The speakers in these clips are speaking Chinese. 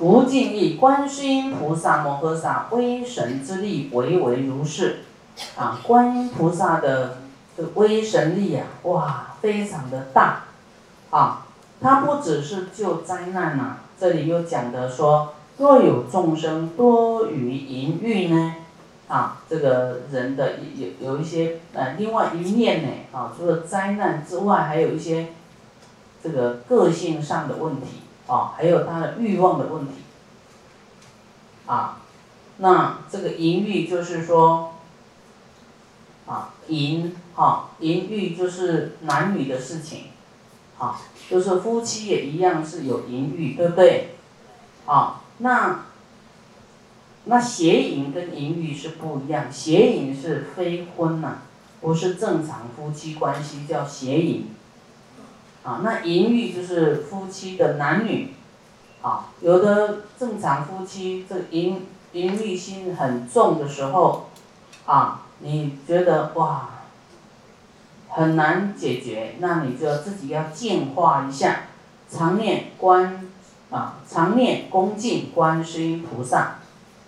无尽意，观世音菩萨摩诃萨威神之力，唯唯如是。啊，观音菩萨的这威神力呀，哇，非常的大。啊，它不只是救灾难呐，这里又讲的说，若有众生多于淫欲呢，啊，这个人的有有一些呃，另外一面呢，啊，除了灾难之外，还有一些这个个性上的问题。啊，还有他的欲望的问题，啊，那这个淫欲就是说，啊，淫，哈，淫欲就是男女的事情，啊，就是夫妻也一样是有淫欲，对不对？啊，那，那邪淫跟淫欲是不一样，邪淫是非婚呐，不是正常夫妻关系，叫邪淫。啊，那淫欲就是夫妻的男女，啊，有的正常夫妻这淫淫欲心很重的时候，啊，你觉得哇，很难解决，那你就自己要净化一下，常念观，啊，常念恭敬观世音菩萨，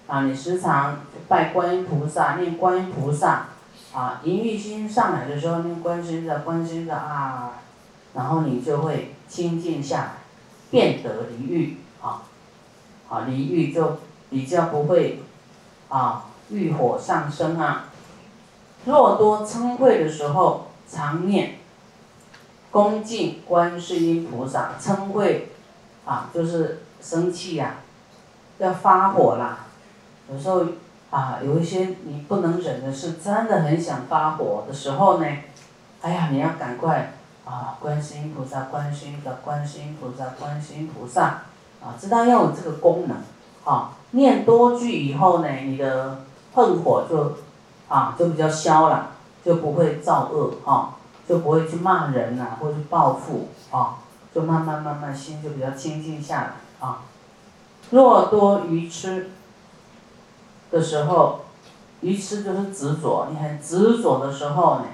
啊，你时常拜观音菩萨，念观音菩萨，啊，淫欲心上来的时候念观世音的观世音的啊。然后你就会清静下来，变得离欲啊，啊离欲就比较不会啊欲火上升啊。若多嗔恚的时候，常念恭敬观世音菩萨。嗔恚啊，就是生气呀，要发火啦。有时候啊，有一些你不能忍的是真的很想发火的时候呢，哎呀，你要赶快。啊，观世音菩萨，观世音的观世音菩萨，观世音菩萨，啊，知道要有这个功能，啊，念多句以后呢，你的恨火就，啊，就比较消了，就不会造恶，哈，就不会去骂人呐，或者报复，啊，就慢慢慢慢心就比较清净下来，啊，若多愚痴的时候，愚痴就是执着，你很执着的时候呢，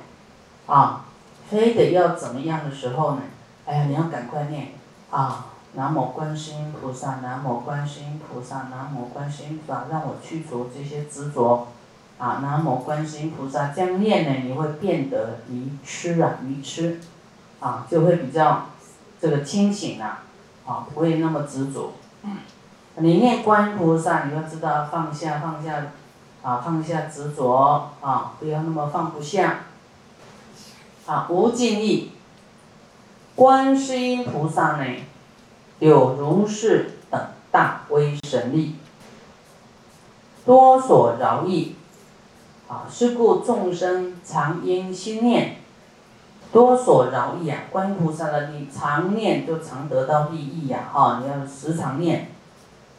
啊。非得要怎么样的时候呢？哎呀，你要赶快念啊！南无观世音菩萨，南无观世音菩萨，南无观世音菩萨，让我去除这些执着啊！南无观世音菩萨，这样念呢，你会变得愚痴啊，愚痴啊，就会比较这个清醒啊，啊，不会那么执着。你念观音菩萨，你要知道放下，放下啊，放下执着啊，不要那么放不下。啊，无尽意，观世音菩萨呢，有如是等大威神力，多所饶益，啊，是故众生常应心念，多所饶益啊，观音菩萨的力常念就常得到利益呀，啊，你要时常念，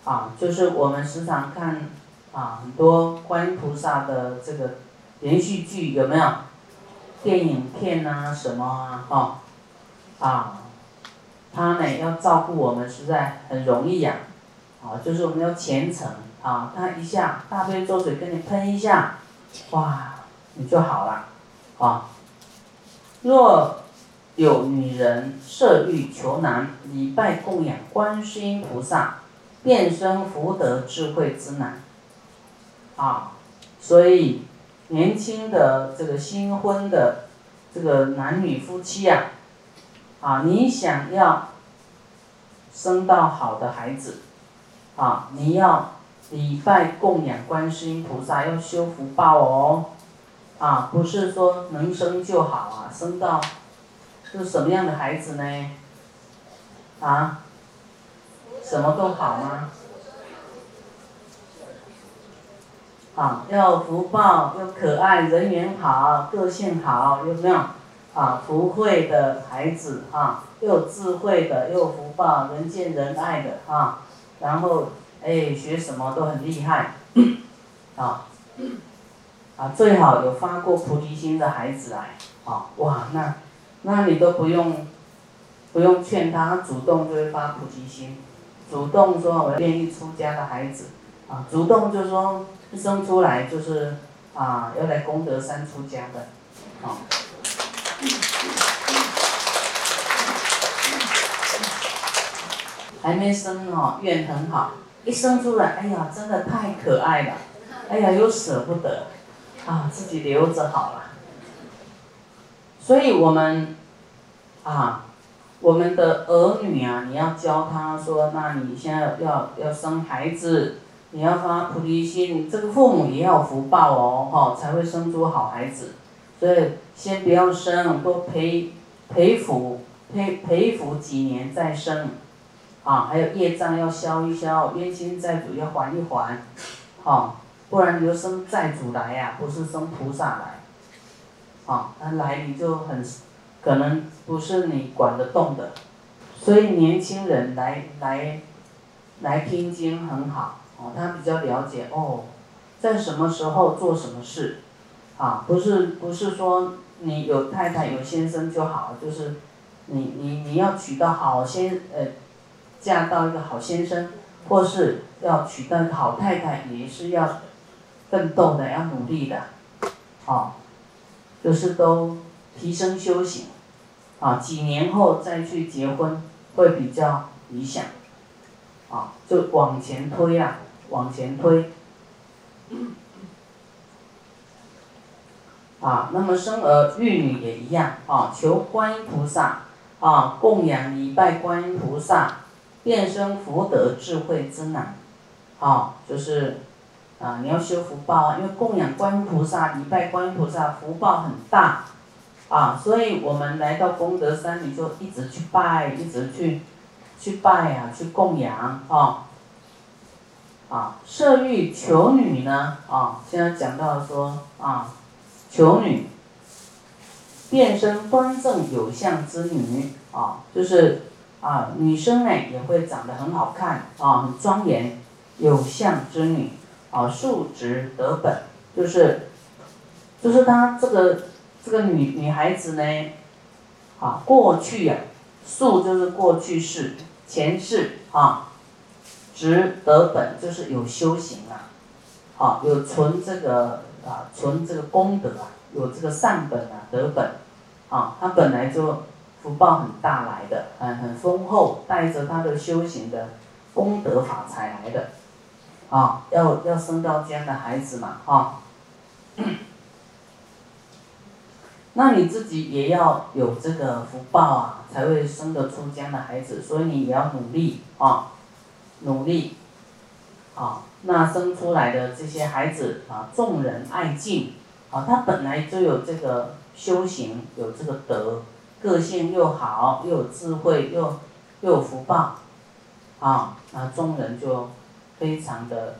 啊，就是我们时常看啊，很多观音菩萨的这个连续剧有没有？电影片啊，什么啊，哈，啊，他呢要照顾我们，实在很容易呀，啊，就是我们要虔诚啊，他一下大悲咒水跟你喷一下，哇，你就好了，啊，若有女人色欲求男，礼拜供养观世音菩萨，变生福德智慧之男，啊，所以。年轻的这个新婚的这个男女夫妻呀，啊，你想要生到好的孩子，啊，你要礼拜供养观世音菩萨，要修福报哦，啊，不是说能生就好啊，生到是什么样的孩子呢？啊，什么都好吗？啊，要福报，又可爱，人缘好，个性好，有没有？啊，福慧的孩子啊，又有智慧的，又有福报，人见人爱的啊，然后哎，学什么都很厉害，啊，啊，最好有发过菩提心的孩子来，啊，哇，那，那你都不用，不用劝他，主动就会发菩提心，主动说我愿意出家的孩子，啊，主动就是说。生出来就是啊，要来功德山出家的，啊，还没生哦，愿很好，一生出来，哎呀，真的太可爱了，哎呀，又舍不得，啊，自己留着好了。所以我们，啊，我们的儿女啊，你要教他说，那你现在要要生孩子，你要发菩提心，这个父母也要福报哦，哈，才会生出好孩子。所以先不要生，多陪陪福，陪陪福几年再生，啊，还有业障要消一消，冤亲债主要还一还，哈，不然你就生债主来呀，不是生菩萨来。啊，他来你就很，可能不是你管得动的，所以年轻人来来，来听经很好，哦，他比较了解哦，在什么时候做什么事，啊，不是不是说你有太太有先生就好，就是你你你要娶到好先呃，嫁到一个好先生，或是要娶到好太太，也是要奋斗的，要努力的，哦。就是都提升修行，啊，几年后再去结婚会比较理想，啊，就往前推啊，往前推，啊，那么生儿育女也一样，啊，求观音菩萨，啊，供养礼拜观音菩萨，变生福德智慧之难，啊，就是。啊，你要修福报啊，因为供养观音菩萨、礼拜观音菩萨，福报很大，啊，所以我们来到功德山，你就一直去拜，一直去，去拜啊，去供养啊，啊，色欲求女呢，啊，现在讲到说啊，求女，变身端正有相之女，啊，就是啊，女生呢也会长得很好看，啊，很庄严，有相之女。啊，素质得本，就是，就是她这个这个女女孩子呢，啊，过去呀，素就是过去式，前世啊，值得本就是有修行啊，啊，有存这个啊，存这个功德啊，有这个善本啊，得本，啊，他本来就福报很大来的，很很丰厚，带着他的修行的功德法财来的。啊，要要生到这样的孩子嘛，哈，那你自己也要有这个福报啊，才会生得出这样的孩子，所以你也要努力啊，努力，啊，那生出来的这些孩子啊，众人爱敬，啊，他本来就有这个修行，有这个德，个性又好，又有智慧，又又有福报，啊，那众人就。非常的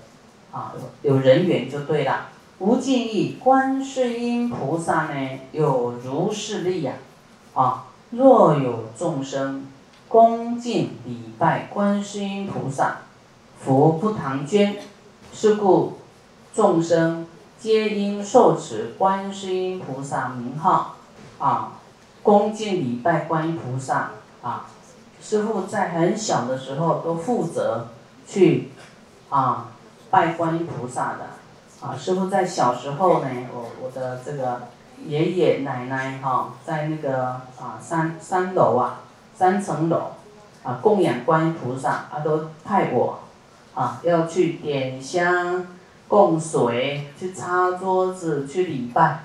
啊，有人缘就对了。无尽意，观世音菩萨呢有如是力呀，啊，若有众生恭敬礼拜观世音菩萨，福不唐捐。是故众生皆应受持观世音菩萨名号，啊，恭敬礼拜观音菩萨啊。师父在很小的时候都负责去。啊，拜观音菩萨的，啊，师傅在小时候呢，我我的这个爷爷奶奶哈，在那个啊三三楼啊，三层楼，啊供养观音菩萨，啊都派我，啊要去点香、供水、去擦桌子、去礼拜，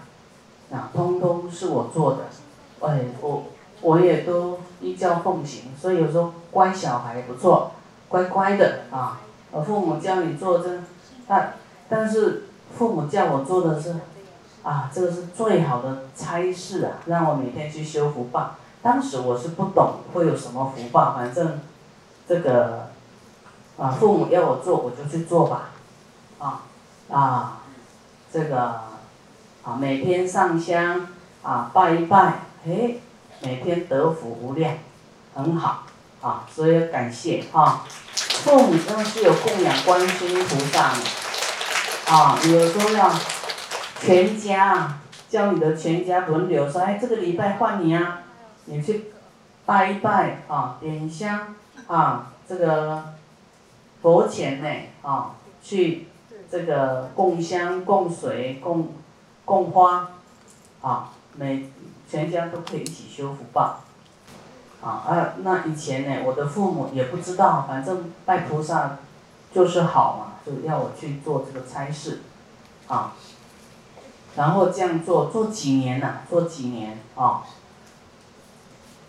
啊通通是我做的，哎我我也都依教奉行，所以有时候乖小孩不错，乖乖的啊。我父母叫你做这，但但是父母叫我做的是，啊，这个是最好的差事啊，让我每天去修福报。当时我是不懂会有什么福报，反正这个啊，父母要我做我就去做吧，啊啊，这个啊每天上香啊拜一拜，哎，每天得福无量，很好。啊，所以感谢哈。父母真的是有供养观世音菩萨的啊，有时候要全家叫你的全家轮流说，哎，这个礼拜换你啊，你去拜一拜啊，点香啊，这个佛前呢啊，去这个供香、供水、供供花啊，每全家都可以一起修福报。啊，啊，那以前呢，我的父母也不知道，反正拜菩萨，就是好嘛，就要我去做这个差事，啊，然后这样做做几年呐？做几年啊？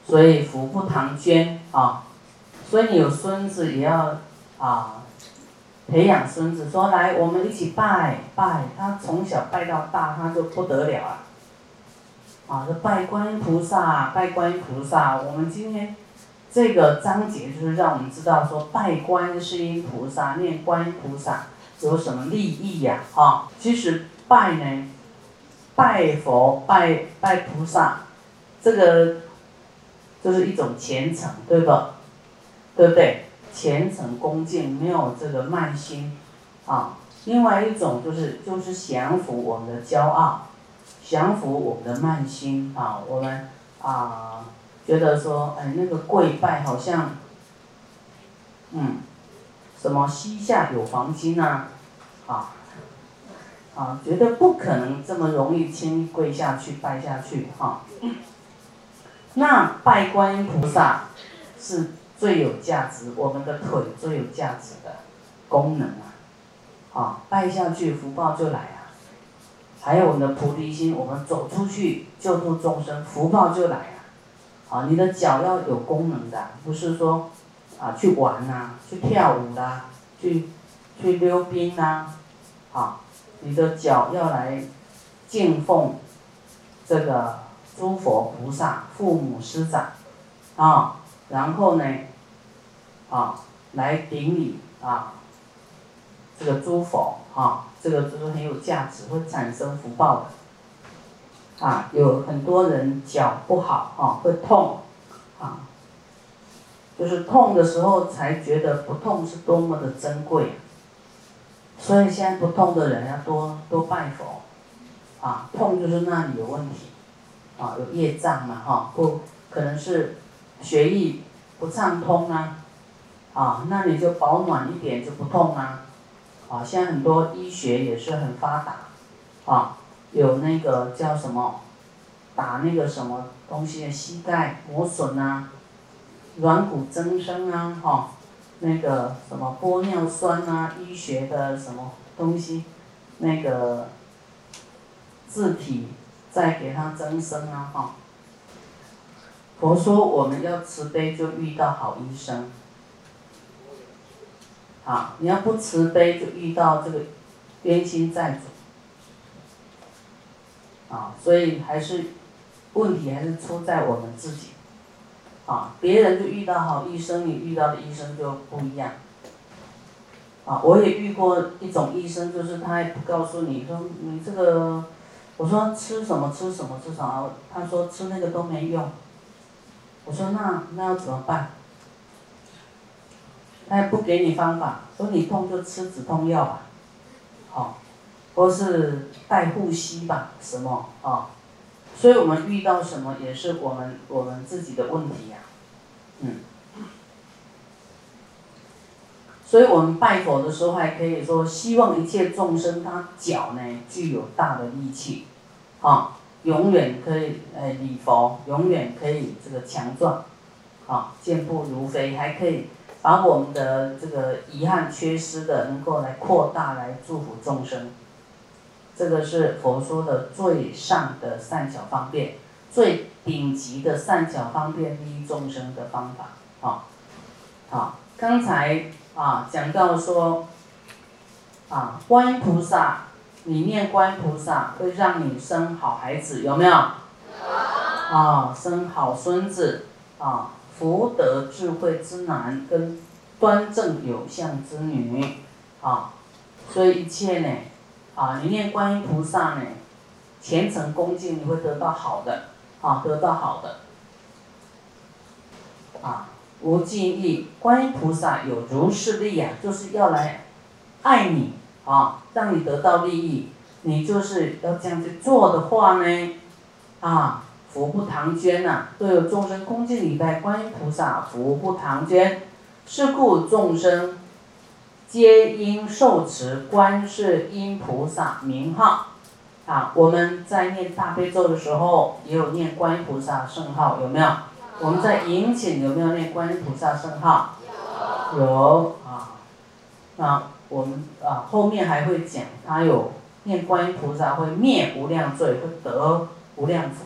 所以福不唐捐啊，所以你有孙子也要啊，培养孙子，说来我们一起拜拜，他从小拜到大，他就不得了啊。啊，这拜观音菩萨，拜观音菩萨，我们今天这个章节就是让我们知道说，拜观世音菩萨，念观音菩萨有什么利益呀？啊，其实拜呢，拜佛、拜拜菩萨，这个。就是一种虔诚，对不？对不对？虔诚恭敬，没有这个慢心，啊。另外一种就是就是降服我们的骄傲，降服我们的慢心啊。我们啊觉得说，哎，那个跪拜好像，嗯，什么膝下有黄金啊，啊，啊，觉得不可能这么容易轻易跪下去拜下去哈。那拜观音菩萨是最有价值，我们的腿最有价值的功能啊！啊，拜下去福报就来啊！还有我们的菩提心，我们走出去救度众生，福报就来啊！啊，你的脚要有功能的，不是说啊去玩呐，去跳舞啦，去去溜冰呐，啊，你的脚要来敬奉这个。诸佛菩萨、父母师长，啊，然后呢，啊，来顶礼啊，这个诸佛啊，这个就是很有价值，会产生福报的，啊，有很多人脚不好啊，会痛，啊，就是痛的时候才觉得不痛是多么的珍贵，所以现在不痛的人要多多拜佛，啊，痛就是那里有问题。啊，有业障嘛，哈，不可能是血液不畅通啊，啊，那你就保暖一点就不痛啊，啊，现在很多医学也是很发达，啊，有那个叫什么，打那个什么东西，膝盖磨损啊，软骨增生啊，哈，那个什么玻尿酸啊，医学的什么东西，那个字体。再给他增生啊！哈，佛说我们要慈悲，就遇到好医生。好，你要不慈悲，就遇到这个冤亲债主。啊，所以还是问题还是出在我们自己。啊，别人就遇到好医生，你遇到的医生就不一样。啊，我也遇过一种医生，就是他也不告诉你说你这个。我说吃什么吃什么吃什么，他说吃那个都没用。我说那那要怎么办？他也不给你方法，说你痛就吃止痛药吧，好，或是带护膝吧，什么啊？所以我们遇到什么也是我们我们自己的问题呀，嗯。所以我们拜佛的时候，还可以说希望一切众生他脚呢具有大的力气，啊，永远可以呃礼佛，永远可以这个强壮，啊，健步如飞，还可以把我们的这个遗憾缺失的能够来扩大来祝福众生，这个是佛说的最上的善巧方便，最顶级的善巧方便利益众生的方法，啊，好，刚才。啊，讲到说，啊，观音菩萨，你念观音菩萨会让你生好孩子，有没有？啊，生好孙子，啊，福德智慧之男跟端正有相之女，啊，所以一切呢，啊，你念观音菩萨呢，虔诚恭敬，你会得到好的，啊，得到好的，啊。无尽意，观音菩萨有如是力呀，就是要来爱你啊，让你得到利益。你就是要这样去做的话呢，啊，福不唐捐呐，都有众生恭敬礼拜观音菩萨，福不唐捐。是故众生皆应受持观世音菩萨名号。啊，我们在念大悲咒的时候，也有念观音菩萨圣号，有没有？我们在迎请有没有念观音菩萨圣号？有。啊。那我们啊后面还会讲，他有念观音菩萨会灭无量罪，会得无量福。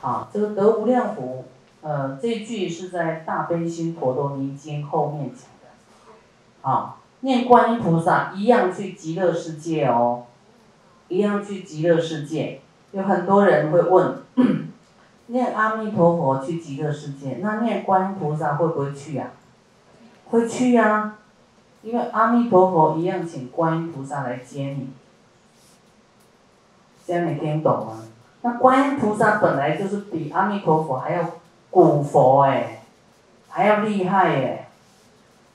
好，这个得无量福，呃，这句是在《大悲心陀罗尼经》后面讲的。好，念观音菩萨一样去极乐世界哦，一样去极乐世界。有很多人会问，念阿弥陀佛去极乐世界，那念观音菩萨会不会去呀？会去呀，因为阿弥陀佛一样请观音菩萨来接你。这样你听懂吗？那观音菩萨本来就是比阿弥陀佛还要古佛哎，还要厉害哎，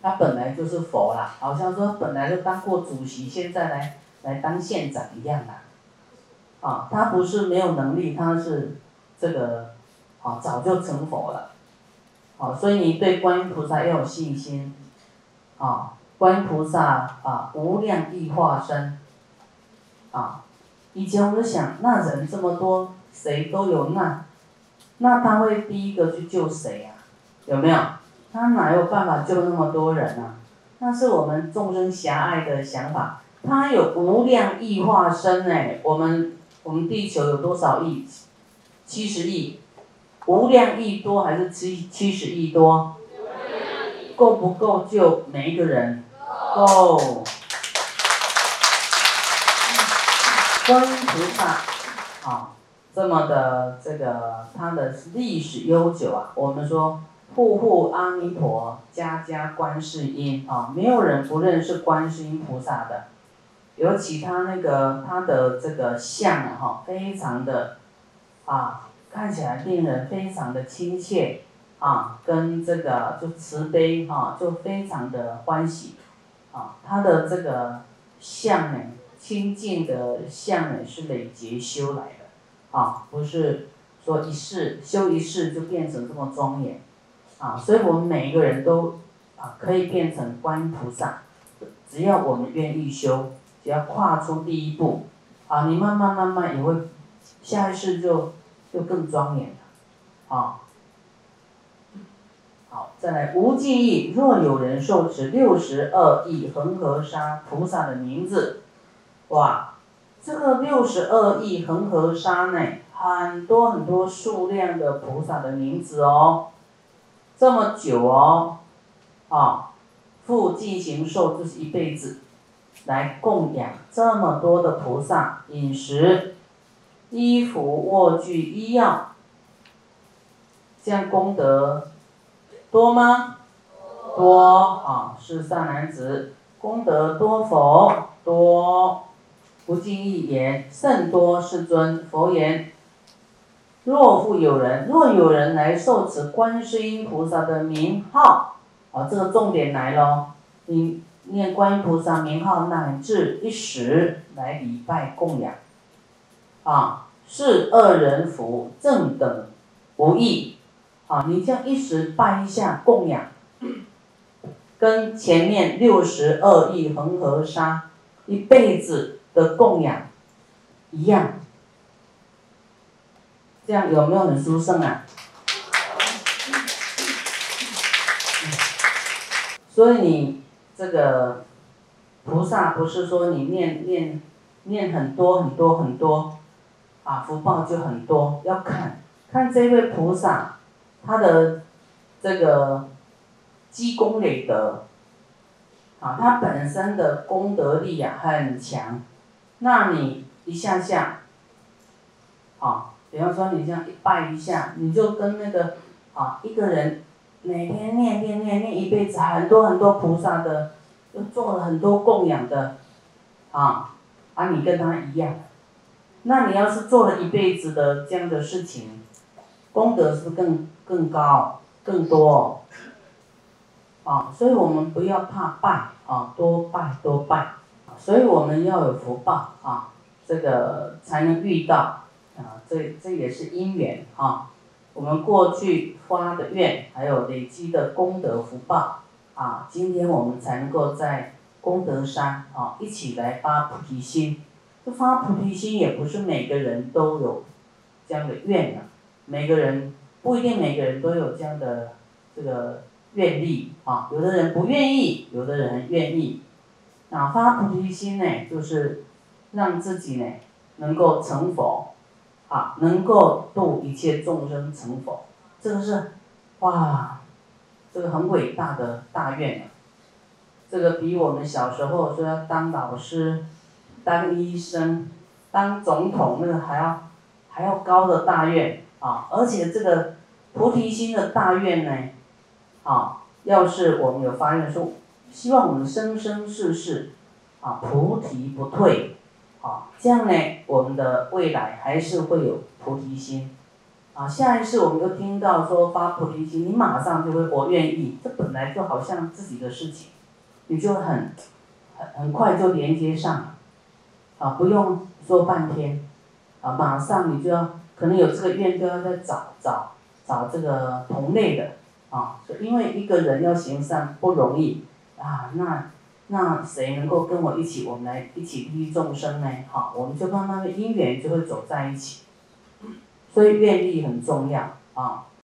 他本来就是佛啦，好像说本来就当过主席，现在来来当县长一样的，啊，他不是没有能力，他是这个，啊，早就成佛了，啊，所以你对观音菩萨要有信心，啊，观音菩萨啊，无量地化身，啊。以前我就想，那人这么多，谁都有难，那他会第一个去救谁呀？有没有？他哪有办法救那么多人呢？那是我们众生狭隘的想法。他有无量亿化身哎，我们我们地球有多少亿？七十亿，无量亿多还是七七十亿多？够不够救每一个人？够。观音菩萨，啊，这么的这个，它的历史悠久啊。我们说，户户阿弥陀，家家观世音啊，没有人不认识观世音菩萨的。尤其他那个他的这个像啊，哈，非常的啊，看起来令人非常的亲切啊，跟这个就慈悲哈，就非常的欢喜啊，他的这个像呢。清净的相呢是累劫修来的，啊，不是说一世修一世就变成这么庄严，啊，所以我们每一个人都啊可以变成观音菩萨，只要我们愿意修，只要跨出第一步，啊，你慢慢慢慢也会下一世就就更庄严了，啊，好，再来无记忆，若有人受持六十二亿恒河沙菩萨的名字。哇，这个六十二亿恒河沙呢，很多很多数量的菩萨的名字哦，这么久哦，啊，复进行受就是一辈子，来供养这么多的菩萨饮食、衣服、卧具、医药，这样功德多吗？多啊，是善男子，功德多否？多。不尽一言，甚多世尊。佛言：若复有人，若有人来受持观世音菩萨的名号，啊，这个重点来喽！你念观音菩萨名号，乃至一时来礼拜供养，啊，是二人福正等无异，啊，你这样一时拜一下供养，跟前面六十二亿恒河沙一辈子。的供养一样，这样有没有很殊胜啊？所以你这个菩萨不是说你念念念很多很多很多，啊福报就很多，要看看这位菩萨他的这个积功累德，啊他本身的功德力啊很强。那你一下下，啊，比方说你这样一拜一下，你就跟那个啊一个人每天念念念念一辈子，很多很多菩萨的，又做了很多供养的，啊，啊你跟他一样，那你要是做了一辈子的这样的事情，功德是不是更更高更多？啊，所以我们不要怕拜啊，多拜多拜。所以我们要有福报啊，这个才能遇到啊，这这也是因缘啊。我们过去发的愿，还有累积的功德福报啊，今天我们才能够在功德山啊一起来发菩提心。这发菩提心也不是每个人都有这样的愿啊，每个人不一定每个人都有这样的这个愿力啊，有的人不愿意，有的人愿意。啊，发菩提心呢，就是让自己呢能够成佛，啊，能够度一切众生成佛，这个是，哇，这个很伟大的大愿啊。这个比我们小时候说要当老师、当医生、当总统那个还要还要高的大愿啊！而且这个菩提心的大愿呢，啊，要是我们有发愿说，希望我们生生世世啊菩提不退，啊，这样呢，我们的未来还是会有菩提心。啊，下一次我们又听到说发菩提心，你马上就会我愿意，这本来就好像自己的事情。你就很很很快就连接上，啊，不用说半天，啊，马上你就要可能有这个愿就要再找找找这个同类的，啊，因为一个人要行善不容易，啊，那那谁能够跟我一起，我们来一起利益众生呢？好，我们就慢慢的因缘就会走在一起，所以愿力很重要啊。